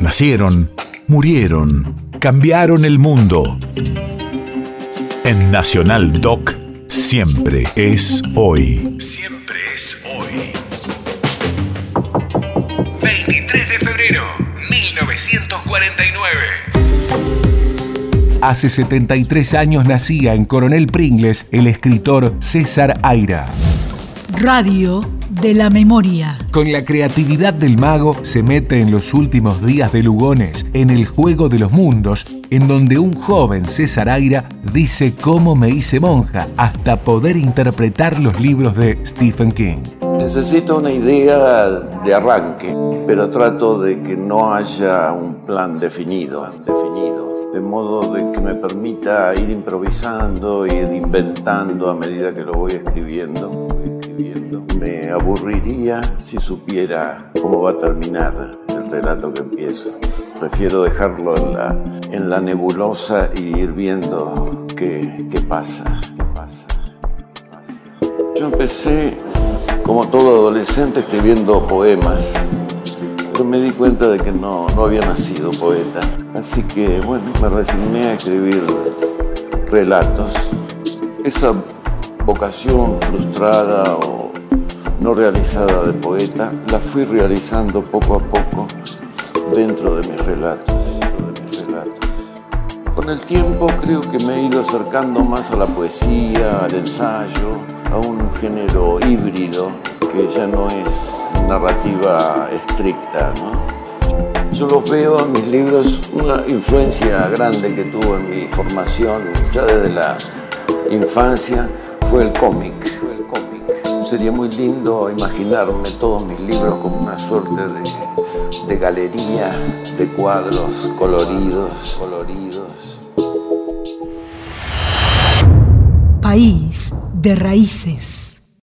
Nacieron, murieron, cambiaron el mundo. En Nacional Doc, siempre es hoy. Siempre es hoy. 23 de febrero, 1949. Hace 73 años nacía en Coronel Pringles el escritor César Aira. Radio de la memoria. Con la creatividad del mago se mete en los últimos días de Lugones, en el juego de los mundos, en donde un joven César Aira dice cómo me hice monja hasta poder interpretar los libros de Stephen King. Necesito una idea de arranque, pero trato de que no haya un plan definido, definido, de modo de que me permita ir improvisando, ir inventando a medida que lo voy escribiendo me aburriría si supiera cómo va a terminar el relato que empiezo. Prefiero dejarlo en la, en la nebulosa y ir viendo qué, qué pasa, qué pasa, qué pasa. Yo empecé, como todo adolescente, escribiendo poemas, pero me di cuenta de que no, no había nacido poeta. Así que, bueno, me resigné a escribir relatos. Esa vocación frustrada o no realizada de poeta, la fui realizando poco a poco dentro de mis relatos. Con el tiempo creo que me he ido acercando más a la poesía, al ensayo, a un género híbrido que ya no es narrativa estricta. Yo los veo en mis libros una influencia grande que tuvo en mi formación ya desde la infancia fue el cómic sería muy lindo imaginarme todos mis libros como una suerte de, de galería de cuadros coloridos, coloridos. País de raíces.